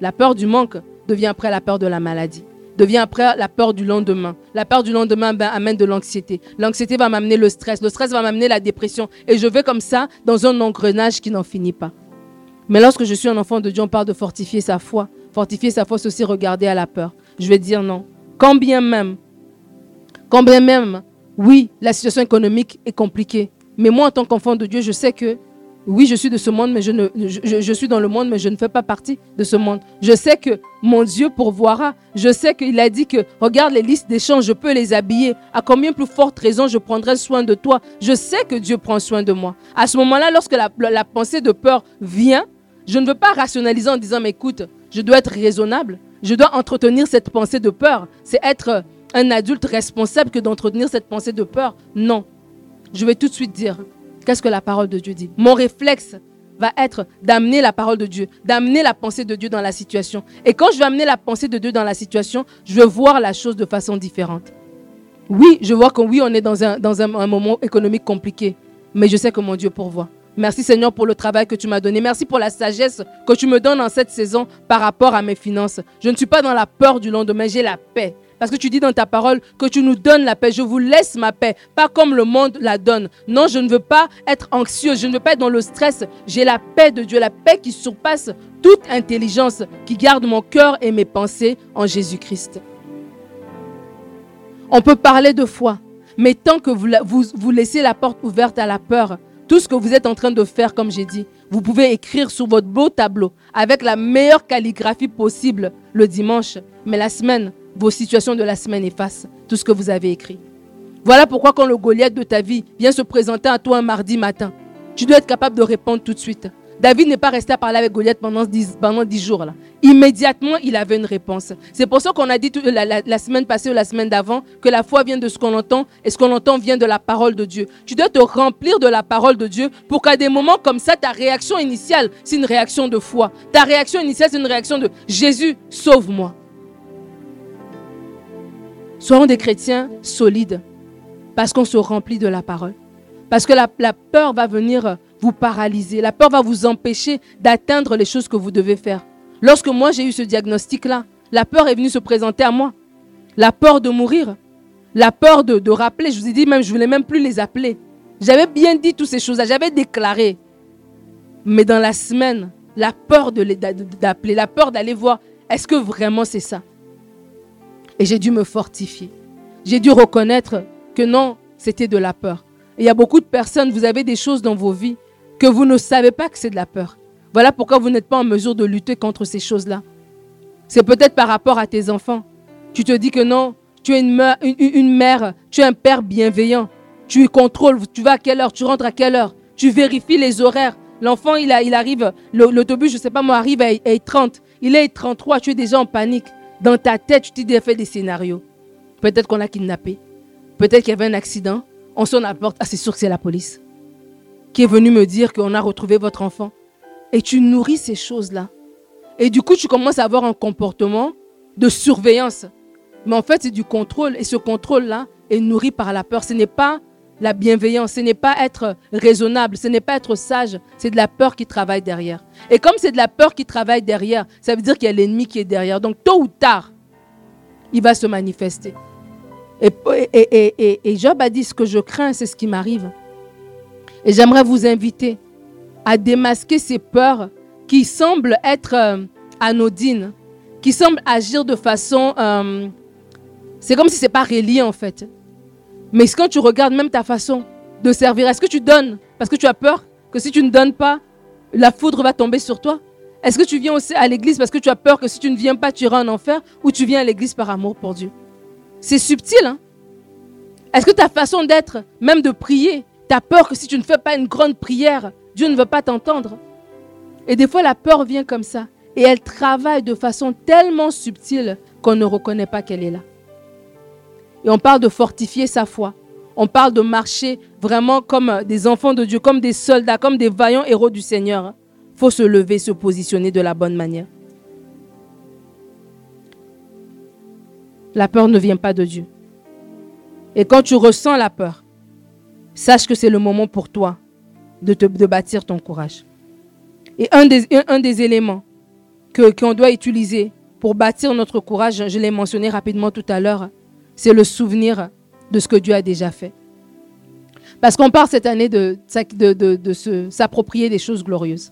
La peur du manque devient après la peur de la maladie devient après la peur du lendemain. La peur du lendemain ben, amène de l'anxiété. L'anxiété va m'amener le stress. Le stress va m'amener la dépression. Et je vais comme ça dans un engrenage qui n'en finit pas. Mais lorsque je suis un enfant de Dieu, on parle de fortifier sa foi. Fortifier sa foi, c'est aussi regarder à la peur. Je vais dire non. Quand bien même, quand bien même, oui, la situation économique est compliquée. Mais moi, en tant qu'enfant de Dieu, je sais que oui, je suis de ce monde, mais je, ne, je, suis dans le monde, mais je ne fais pas partie de ce monde. Je sais que mon Dieu pourvoira. Je sais qu'il a dit que, regarde les listes d'échanges, je peux les habiller. À combien plus forte raison je prendrai soin de toi? Je sais que Dieu prend soin de moi. À ce moment-là, lorsque la, la, pensée de peur vient, je ne veux pas rationaliser en disant, mais écoute, je dois être raisonnable. Je dois entretenir cette pensée de peur. C'est être un adulte responsable que d'entretenir cette pensée de peur. Non. Je vais tout de suite dire, Qu'est-ce que la parole de Dieu dit? Mon réflexe va être d'amener la parole de Dieu, d'amener la pensée de Dieu dans la situation. Et quand je vais amener la pensée de Dieu dans la situation, je vais voir la chose de façon différente. Oui, je vois que oui, on est dans un, dans un, moment économique compliqué, mais je sais que mon Dieu pourvoit. Merci Seigneur pour le travail que tu m'as donné. Merci pour la sagesse que tu me donnes en cette saison par rapport à mes finances. Je ne suis pas dans la peur du lendemain, j'ai la paix. Parce que tu dis dans ta parole que tu nous donnes la paix. Je vous laisse ma paix, pas comme le monde la donne. Non, je ne veux pas être anxieux, je ne veux pas être dans le stress. J'ai la paix de Dieu, la paix qui surpasse toute intelligence, qui garde mon cœur et mes pensées en Jésus-Christ. On peut parler de foi, mais tant que vous, vous, vous laissez la porte ouverte à la peur, tout ce que vous êtes en train de faire, comme j'ai dit, vous pouvez écrire sur votre beau tableau avec la meilleure calligraphie possible le dimanche, mais la semaine, vos situations de la semaine effacent tout ce que vous avez écrit. Voilà pourquoi quand le Goliath de ta vie vient se présenter à toi un mardi matin, tu dois être capable de répondre tout de suite. David n'est pas resté à parler avec Goliath pendant dix, pendant jours. Là. Immédiatement, il avait une réponse. C'est pour ça qu'on a dit la, semaine passée ou la semaine d'avant que la foi vient de ce qu'on entend et ce qu'on entend vient de la parole de Dieu. Tu dois te remplir de la parole de Dieu pour qu'à des moments comme ça, ta réaction initiale, c'est une réaction de foi. Ta réaction initiale, c'est une réaction de Jésus, sauve-moi. Soyons des chrétiens solides parce qu'on se remplit de la parole. Parce que la, peur va venir vous paralyser. La peur va vous empêcher d'atteindre les choses que vous devez faire. Lorsque moi j'ai eu ce diagnostic-là, la peur est venue se présenter à moi. La peur de mourir. La peur de, rappeler. Je vous ai dit même, je voulais même plus les appeler. J'avais bien dit toutes ces choses-là. J'avais déclaré. Mais dans la semaine, la peur d'appeler, la peur d'aller voir, est-ce que vraiment c'est ça? Et j'ai dû me fortifier. J'ai dû reconnaître que non, c'était de la peur. Il y a beaucoup de personnes, vous avez des choses dans vos vies que vous ne savez pas que c'est de la peur. Voilà pourquoi vous n'êtes pas en mesure de lutter contre ces choses-là. C'est peut-être par rapport à tes enfants. Tu te dis que non, tu es une mère, tu es un père bienveillant. Tu contrôles, tu vas à quelle heure, tu rentres à quelle heure. Tu vérifies les horaires. L'enfant, il, arrive, l'autobus, je ne sais pas moi, arrive à 30. Il est 33, tu es déjà en panique. Dans ta tête, tu t'es fait des scénarios. Peut-être qu'on l'a kidnappé. Peut-être qu'il y avait un accident. On sonne à la porte. Ah, c'est sûr que c'est la police qui est venue me dire qu'on a retrouvé votre enfant. Et tu nourris ces choses-là. Et du coup, tu commences à avoir un comportement de surveillance. Mais en fait, c'est du contrôle. Et ce contrôle-là est nourri par la peur. Ce n'est pas la bienveillance, ce n'est pas être raisonnable, ce n'est pas être sage, c'est de la peur qui travaille derrière. Et comme c'est de la peur qui travaille derrière, ça veut dire qu'il y a l'ennemi qui est derrière. Donc tôt ou tard, il va se manifester. Et, et, Job a dit, ce que je crains, c'est ce qui m'arrive. Et j'aimerais vous inviter à démasquer ces peurs qui semblent être euh, anodines, qui semblent agir de façon... Euh, c'est comme si ce n'est pas relié en fait. Mais quand tu regardes même ta façon de servir, est-ce que tu donnes parce que tu as peur que si tu ne donnes pas, la foudre va tomber sur toi? Est-ce que tu viens aussi à l'église parce que tu as peur que si tu ne viens pas, tu iras en enfer Ou tu viens à l'église par amour pour Dieu? C'est subtil, hein? Est-ce que ta façon d'être, même de prier, tu as peur que si tu ne fais pas une grande prière, Dieu ne veut pas t'entendre Et des fois, la peur vient comme ça. Et elle travaille de façon tellement subtile qu'on ne reconnaît pas qu'elle est là. Et on parle de fortifier sa foi. On parle de marcher vraiment comme des enfants de Dieu, comme des soldats, comme des vaillants héros du Seigneur. Il faut se lever, se positionner de la bonne manière. La peur ne vient pas de Dieu. Et quand tu ressens la peur, sache que c'est le moment pour toi de, bâtir ton courage. Et un des, éléments qu'on doit utiliser pour bâtir notre courage, je l'ai mentionné rapidement tout à l'heure, c'est le souvenir de ce que Dieu a déjà fait. Parce qu'on parle cette année de, de, s'approprier des choses glorieuses.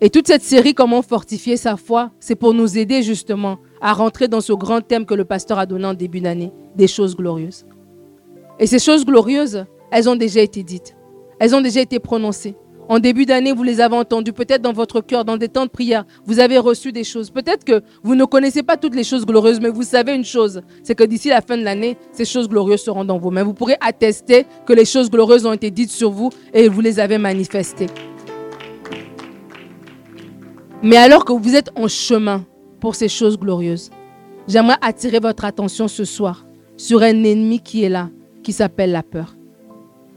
Et toute cette série, comment fortifier sa foi, c'est pour nous aider justement à rentrer dans ce grand thème que le pasteur a donné en début d'année, des choses glorieuses. Et ces choses glorieuses, elles ont déjà été dites, elles ont déjà été prononcées. En début d'année, vous les avez entendues, peut-être dans votre cœur, dans des temps de prière, vous avez reçu des choses. Peut-être que vous ne connaissez pas toutes les choses glorieuses, mais vous savez une chose, c'est que d'ici la fin de l'année, ces choses glorieuses seront dans vos mains. Vous pourrez attester que les choses glorieuses ont été dites sur vous et vous les avez manifestées. Mais alors que vous êtes en chemin pour ces choses glorieuses, j'aimerais attirer votre attention ce soir sur un ennemi qui est là, qui s'appelle la peur.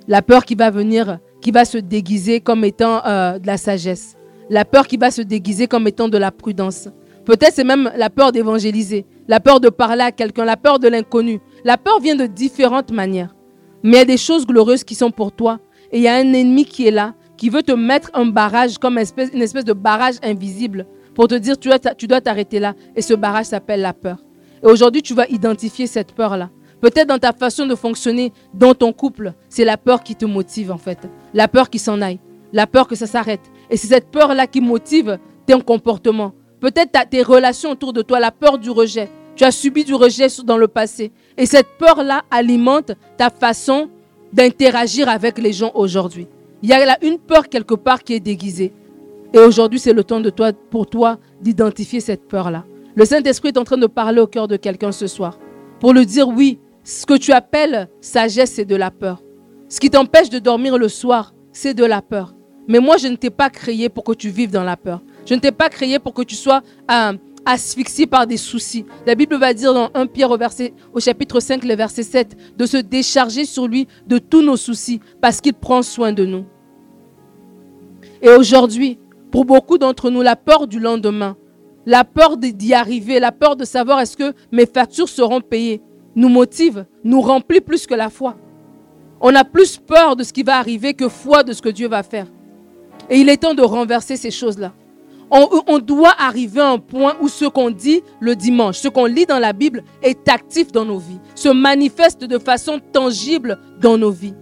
La peur qui va venir qui va se déguiser comme étant euh, de la sagesse. La peur qui va se déguiser comme étant de la prudence. Peut-être c'est même la peur d'évangéliser, la peur de parler à quelqu'un, la peur de l'inconnu. La peur vient de différentes manières. Mais il y a des choses glorieuses qui sont pour toi. Et il y a un ennemi qui est là, qui veut te mettre un barrage, comme une espèce, de barrage invisible, pour te dire tu tu dois t'arrêter là. Et ce barrage s'appelle la peur. Et aujourd'hui, tu vas identifier cette peur-là. Peut-être dans ta façon de fonctionner dans ton couple, c'est la peur qui te motive en fait. La peur qui s'en aille. La peur que ça s'arrête. Et c'est cette peur-là qui motive ton comportement. Peut-être tes relations autour de toi, la peur du rejet. Tu as subi du rejet dans le passé. Et cette peur-là alimente ta façon d'interagir avec les gens aujourd'hui. Il y a là une peur quelque part qui est déguisée. Et aujourd'hui, c'est le temps de toi, pour toi d'identifier cette peur-là. Le Saint-Esprit est en train de parler au cœur de quelqu'un ce soir. Pour lui dire, oui, ce que tu appelles sagesse, c'est de la peur. Ce qui t'empêche de dormir le soir, c'est de la peur. Mais moi, je ne t'ai pas créé pour que tu vives dans la peur. Je ne t'ai pas créé pour que tu sois euh, asphyxié par des soucis. La Bible va dire dans 1 Pierre au, au chapitre 5, le verset 7, de se décharger sur lui de tous nos soucis parce qu'il prend soin de nous. Et aujourd'hui, pour beaucoup d'entre nous, la peur du lendemain, la peur d'y arriver, la peur de savoir est-ce que mes factures seront payées, nous motive, nous remplit plus que la foi. On a plus peur de ce qui va arriver que foi de ce que Dieu va faire. Et il est temps de renverser ces choses-là. On, doit arriver à un point où ce qu'on dit le dimanche, ce qu'on lit dans la Bible est actif dans nos vies, se manifeste de façon tangible dans nos vies.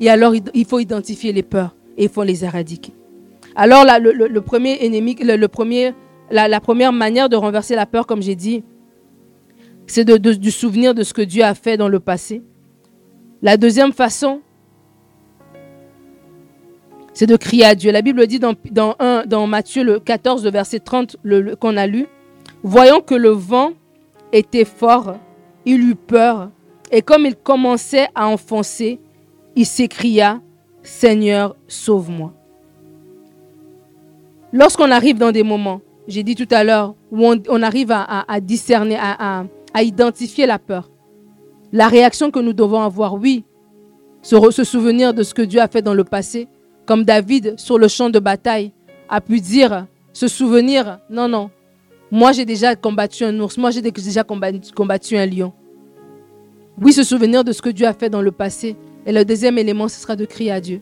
Et alors, il faut identifier les peurs et il faut les éradiquer. Alors, la première manière de renverser la peur, comme j'ai dit, c'est du souvenir de ce que Dieu a fait dans le passé. La deuxième façon, c'est de crier à Dieu. La Bible dit dans, Matthieu le 14, le verset 30 qu'on a lu, voyant que le vent était fort, il eut peur, et comme il commençait à enfoncer, il s'écria, Seigneur, sauve-moi. Lorsqu'on arrive dans des moments, j'ai dit tout à l'heure, où on, arrive à, discerner, à, à identifier la peur. La réaction que nous devons avoir, oui, se, souvenir de ce que Dieu a fait dans le passé, comme David sur le champ de bataille a pu dire, se souvenir, non, non, moi j'ai déjà combattu un ours, moi j'ai déjà combattu, un lion. Oui, se souvenir de ce que Dieu a fait dans le passé. Et le deuxième élément, ce sera de crier à Dieu.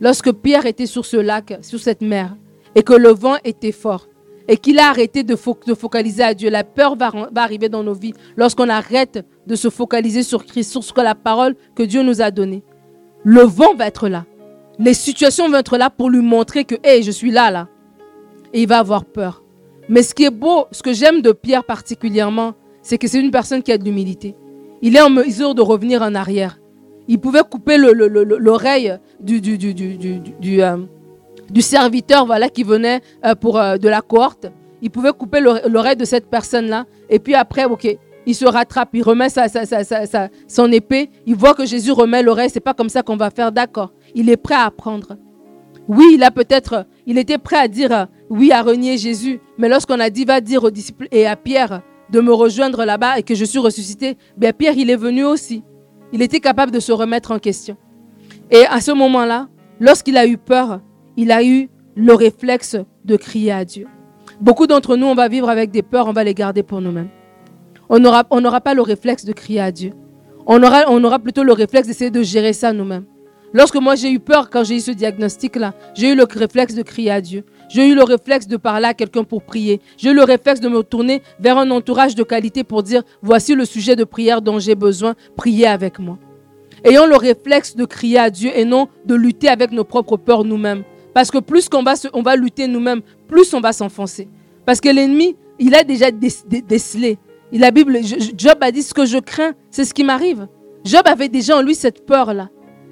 Lorsque Pierre était sur ce lac, sur cette mer, et que le vent était fort, et qu'il a arrêté de, focaliser à Dieu, la peur va, arriver dans nos vies lorsqu'on arrête de se focaliser sur Christ, sur ce que la parole que Dieu nous a donnée. Le vent va être là. Les situations vont être là pour lui montrer que, hé, je suis là, là. Et il va avoir peur. Mais ce qui est beau, ce que j'aime de Pierre particulièrement, c'est que c'est une personne qui a de l'humilité. Il est en mesure de revenir en arrière. Il pouvait couper l'oreille du, du, du, du, euh, du, serviteur voilà, qui venait euh, pour, euh, de la cohorte. Il pouvait couper l'oreille de cette personne-là. Et puis après, ok, il se rattrape, il remet sa, sa, sa, son épée. Il voit que Jésus remet l'oreille. C'est pas comme ça qu'on va faire, d'accord. Il est prêt à apprendre. Oui, il a peut-être, il était prêt à dire oui à renier Jésus. Mais lorsqu'on a dit va dire aux disciples et à Pierre de me rejoindre là-bas et que je suis ressuscité, bien Pierre, il est venu aussi. Il était capable de se remettre en question. Et à ce moment-là, lorsqu'il a eu peur, il a eu le réflexe de crier à Dieu. Beaucoup d'entre nous, on va vivre avec des peurs, on va les garder pour nous-mêmes. On n'aura pas le réflexe de crier à Dieu. On aura, on aura plutôt le réflexe d'essayer de gérer ça nous-mêmes. Lorsque moi j'ai eu peur quand j'ai eu ce diagnostic-là, j'ai eu le réflexe de crier à Dieu. J'ai eu le réflexe de parler à quelqu'un pour prier. J'ai eu le réflexe de me tourner vers un entourage de qualité pour dire, voici le sujet de prière dont j'ai besoin, priez avec moi. Ayons le réflexe de crier à Dieu et non de lutter avec nos propres peurs nous-mêmes. Parce que plus qu'on va, on va lutter nous-mêmes, plus on va s'enfoncer. Parce que l'ennemi, il a déjà décelé. La Bible, Job a dit ce que je crains, c'est ce qui m'arrive. Job avait déjà en lui cette peur-là.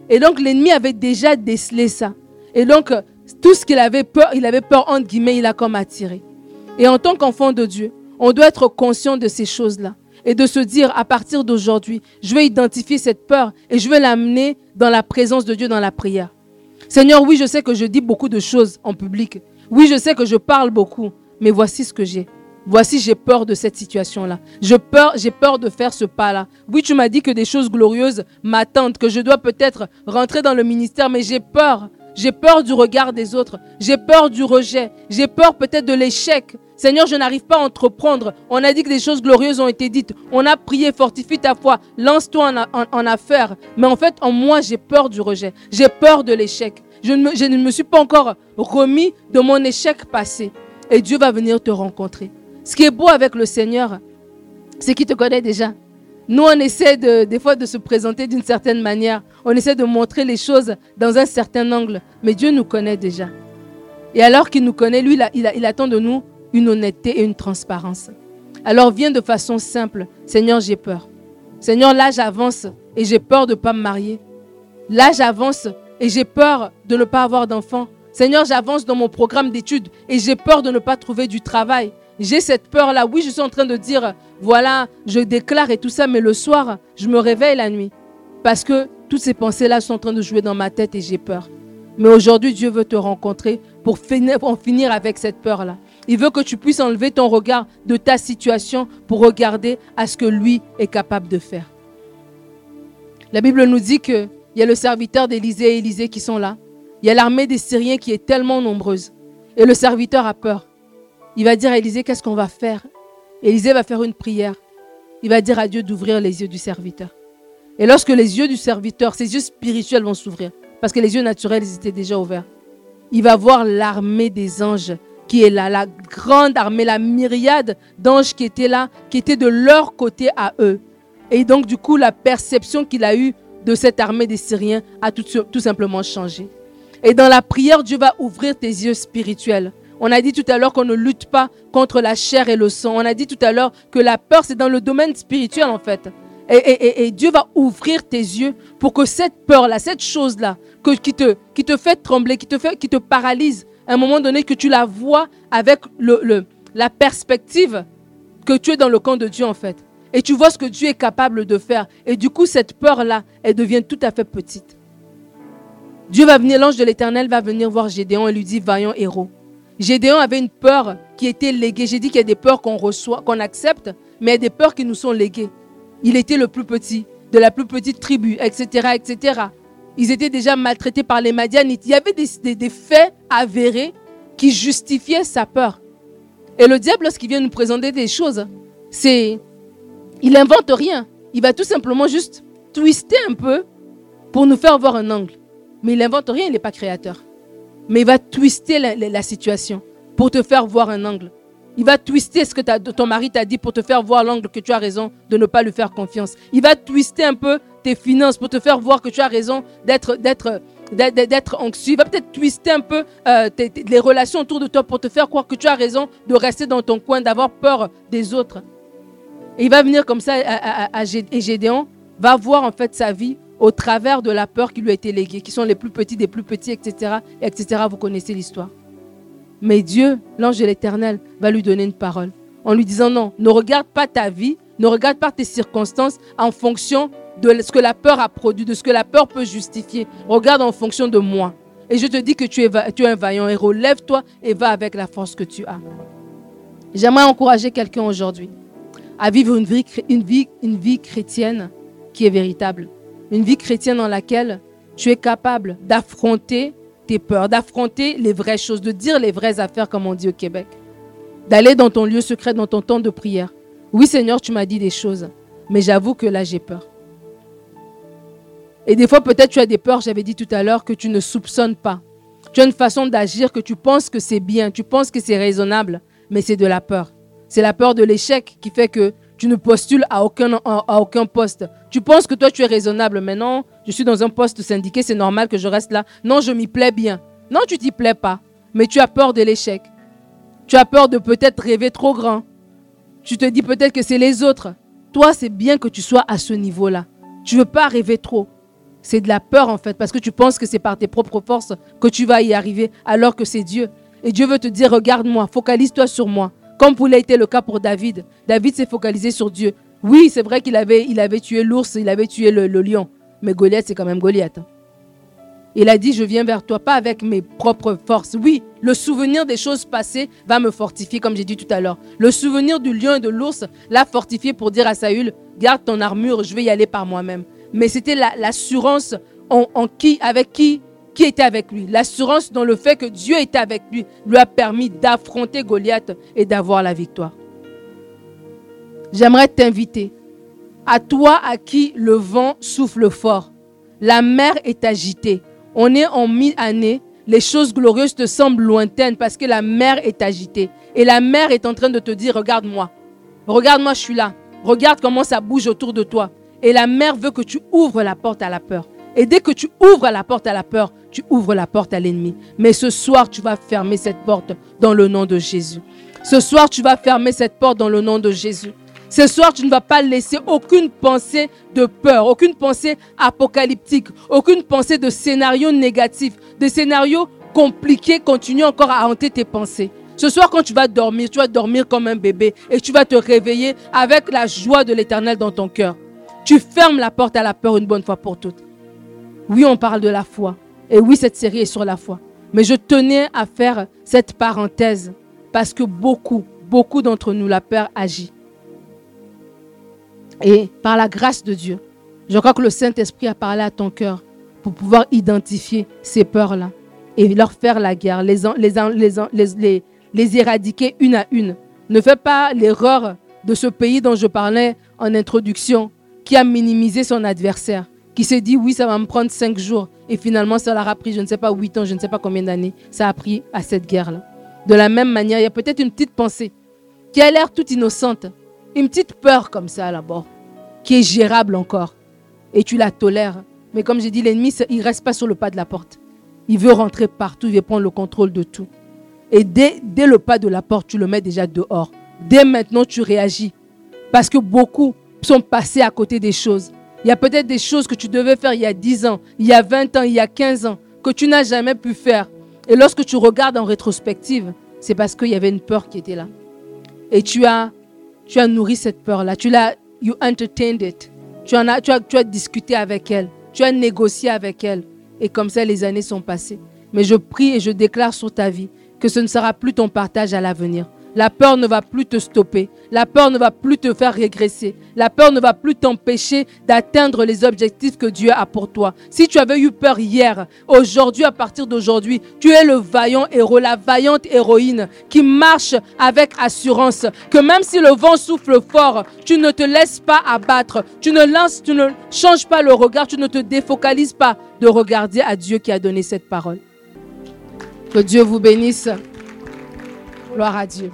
Et donc l'ennemi avait déjà décelé ça. Et donc tout ce qu'il avait peur, il avait peur entre guillemets, il a comme attiré. Et en tant qu'enfant de Dieu, on doit être conscient de ces choses-là et de se dire à partir d'aujourd'hui, je vais identifier cette peur et je vais l'amener dans la présence de Dieu dans la prière. Seigneur, oui, je sais que je dis beaucoup de choses en public. Oui, je sais que je parle beaucoup, mais voici ce que j'ai. Voici, j'ai peur de cette situation-là. J'ai peur, j'ai peur de faire ce pas-là. Oui, tu m'as dit que des choses glorieuses m'attendent, que je dois peut-être rentrer dans le ministère, mais j'ai peur. J'ai peur du regard des autres. J'ai peur du rejet. J'ai peur peut-être de l'échec. Seigneur, je n'arrive pas à entreprendre. On a dit que des choses glorieuses ont été dites. On a prié, fortifie ta foi, lance-toi en, affaires. Mais en fait, en moi, j'ai peur du rejet. J'ai peur de l'échec. Je ne me suis pas encore remis de mon échec passé. Et Dieu va venir te rencontrer. Ce qui est beau avec le Seigneur, c'est qu'il te connaît déjà. Nous, on essaie de, des fois de se présenter d'une certaine manière. On essaie de montrer les choses dans un certain angle. Mais Dieu nous connaît déjà. Et alors qu'il nous connaît, lui, il, il, attend de nous une honnêteté et une transparence. Alors viens de façon simple. Seigneur, j'ai peur. Seigneur, là, j'avance et j'ai peur de ne pas me marier. Là, j'avance et j'ai peur de ne pas avoir d'enfant. Seigneur, j'avance dans mon programme d'études et j'ai peur de ne pas trouver du travail. J'ai cette peur-là. Oui, je suis en train de dire, voilà, je déclare et tout ça, mais le soir, je me réveille la nuit. Parce que toutes ces pensées-là sont en train de jouer dans ma tête et j'ai peur. Mais aujourd'hui, Dieu veut te rencontrer pour finir, en finir avec cette peur-là. Il veut que tu puisses enlever ton regard de ta situation pour regarder à ce que lui est capable de faire. La Bible nous dit qu'il y a le serviteur d'Élisée et Élisée qui sont là. Il y a l'armée des Syriens qui est tellement nombreuse. Et le serviteur a peur. Il va dire à Élisée, qu'est-ce qu'on va faire? Élisée va faire une prière. Il va dire à Dieu d'ouvrir les yeux du serviteur. Et lorsque les yeux du serviteur, ses yeux spirituels vont s'ouvrir, parce que les yeux naturels ils étaient déjà ouverts, il va voir l'armée des anges qui est là, la grande armée, la myriade d'anges qui étaient là, qui étaient de leur côté à eux. Et donc, du coup, la perception qu'il a eue de cette armée des Syriens a tout, tout simplement changé. Et dans la prière, Dieu va ouvrir tes yeux spirituels. On a dit tout à l'heure qu'on ne lutte pas contre la chair et le sang. On a dit tout à l'heure que la peur, c'est dans le domaine spirituel en fait. Et, Dieu va ouvrir tes yeux pour que cette peur-là, cette chose-là, qui, te, fait trembler, qui te, fait, qui te paralyse, à un moment donné, que tu la vois avec la perspective que tu es dans le camp de Dieu en fait. Et tu vois ce que Dieu est capable de faire. Et du coup, cette peur-là, elle devient tout à fait petite. Dieu va venir, l'ange de l'Éternel va venir voir Gédéon et lui dit, vaillant héros. Gédéon avait une peur qui était léguée. J'ai dit qu'il y a des peurs qu'on reçoit, qu'on accepte, mais il y a des peurs qui nous sont léguées. Il était le plus petit, de la plus petite tribu, etc., etc. Ils étaient déjà maltraités par les Madianites. Il y avait des, faits avérés qui justifiaient sa peur. Et le diable, lorsqu'il vient nous présenter des choses, c'est, il invente rien. il va tout simplement juste twister un peu pour nous faire voir un angle. Mais il n'invente rien, il n'est pas créateur. Mais il va twister la, situation pour te faire voir un angle. Il va twister ce que ton mari t'a dit pour te faire voir l'angle que tu as raison de ne pas lui faire confiance. Il va twister un peu tes finances pour te faire voir que tu as raison d'être anxieux. Il va peut-être twister un peu euh, les relations autour de toi pour te faire croire que tu as raison de rester dans ton coin, d'avoir peur des autres. Et il va venir comme ça à, Gédéon va voir en fait sa vie au travers de la peur qui lui a été léguée, qui sont les plus petits des plus petits, etc. etc. Vous connaissez l'histoire. Mais Dieu, l'ange de l'Éternel, va lui donner une parole en lui disant non, ne regarde pas ta vie, ne regarde pas tes circonstances en fonction de ce que la peur a produit, de ce que la peur peut justifier. Regarde en fonction de moi. Et je te dis que tu es, tu es un vaillant héros. Lève-toi et va avec la force que tu as. J'aimerais encourager quelqu'un aujourd'hui à vivre une vie, une, vie, une vie chrétienne qui est véritable. Une vie chrétienne dans laquelle tu es capable d'affronter tes peurs, d'affronter les vraies choses, de dire les vraies affaires comme on dit au Québec. D'aller dans ton lieu secret, dans ton temps de prière. Oui Seigneur, tu m'as dit des choses, mais j'avoue que là j'ai peur. Et des fois, peut-être tu as des peurs, j'avais dit tout à l'heure, que tu ne soupçonnes pas. Tu as une façon d'agir que tu penses que c'est bien, tu penses que c'est raisonnable, mais c'est de la peur. C'est la peur de l'échec qui fait que tu ne postules à aucun, à aucun poste. Tu penses que toi, tu es raisonnable, mais non, je suis dans un poste syndiqué, c'est normal que je reste là. Non, je m'y plais bien. Non, tu t'y plais pas, mais tu as peur de l'échec. Tu as peur de peut-être rêver trop grand. Tu te dis peut-être que c'est les autres. Toi, c'est bien que tu sois à ce niveau-là. Tu veux pas rêver trop. C'est de la peur en fait, parce que tu penses que c'est par tes propres forces que tu vas y arriver, alors que c'est Dieu. Et Dieu veut te dire, regarde-moi, focalise-toi sur moi. Comme il a été le cas pour David. David s'est focalisé sur Dieu. Oui, c'est vrai qu'il avait, il avait tué l'ours, il avait tué le, lion. Mais Goliath, c'est quand même Goliath. Hein. Il a dit, je viens vers toi, pas avec mes propres forces. Oui, le souvenir des choses passées va me fortifier, comme j'ai dit tout à l'heure. Le souvenir du lion et de l'ours l'a fortifié pour dire à Saül, garde ton armure, je vais y aller par moi-même mais c'était l'assurance en, qui, avec qui, qui était avec lui. L'assurance dans le fait que Dieu était avec lui lui a permis d'affronter Goliath et d'avoir la victoire. J'aimerais t'inviter à toi à qui le vent souffle fort. La mer est agitée. On est en mi-année. Les choses glorieuses te semblent lointaines parce que la mer est agitée. Et la mer est en train de te dire, regarde-moi. Regarde-moi, je suis là. Regarde comment ça bouge autour de toi. Et la mère veut que tu ouvres la porte à la peur. Et dès que tu ouvres la porte à la peur, tu ouvres la porte à l'ennemi. Mais ce soir, tu vas fermer cette porte dans le nom de Jésus. Ce soir, tu vas fermer cette porte dans le nom de Jésus. Ce soir, tu ne vas pas laisser aucune pensée de peur, aucune pensée apocalyptique, aucune pensée de scénario négatif, de scénario compliqué continuer encore à hanter tes pensées. Ce soir, quand tu vas dormir, tu vas dormir comme un bébé et tu vas te réveiller avec la joie de l'éternel dans ton cœur. Tu fermes la porte à la peur une bonne fois pour toutes. Oui, on parle de la foi. Et oui, cette série est sur la foi. Mais je tenais à faire cette parenthèse parce que beaucoup, beaucoup d'entre nous, la peur agit. Et par la grâce de Dieu, je crois que le Saint-Esprit a parlé à ton cœur pour pouvoir identifier ces peurs-là et leur faire la guerre, les, les, les éradiquer une à une. Ne fais pas l'erreur de ce pays dont je parlais en introduction, qui a minimisé son adversaire, qui s'est dit oui, ça va me prendre cinq jours. Et finalement, ça leur a pris, je ne sais pas, huit ans, je ne sais pas combien d'années, ça a pris à cette guerre-là. De la même manière, il y a peut-être une petite pensée qui a l'air toute innocente, une petite peur comme ça là-bas, qui est gérable encore. Et tu la tolères. Mais comme j'ai dit, l'ennemi, il ne reste pas sur le pas de la porte. Il veut rentrer partout, il veut prendre le contrôle de tout. Et dès, dès le pas de la porte, tu le mets déjà dehors. Dès maintenant, tu réagis. Parce que beaucoup sont passés à côté des choses. Il y a peut-être des choses que tu devais faire il y a 10 ans, il y a 20 ans, il y a 15 ans, que tu n'as jamais pu faire. Et lorsque tu regardes en rétrospective, c'est parce qu'il y avait une peur qui était là. Et tu as, tu as nourri cette peur-là. Tu l'as, you entertained it. Tu, as, tu, as, tu as discuté avec elle. Tu as négocié avec elle. Et comme ça, les années sont passées. Mais je prie et je déclare sur ta vie que ce ne sera plus ton partage à l'avenir. La peur ne va plus te stopper. La peur ne va plus te faire régresser. La peur ne va plus t'empêcher d'atteindre les objectifs que Dieu a pour toi. Si tu avais eu peur hier, aujourd'hui, à partir d'aujourd'hui, tu es le vaillant héros, la vaillante héroïne qui marche avec assurance. Que même si le vent souffle fort, tu ne te laisses pas abattre. Tu ne lances, tu ne changes pas le regard, tu ne te défocalises pas de regarder à Dieu qui a donné cette parole. Que Dieu vous bénisse. Gloire à Dieu.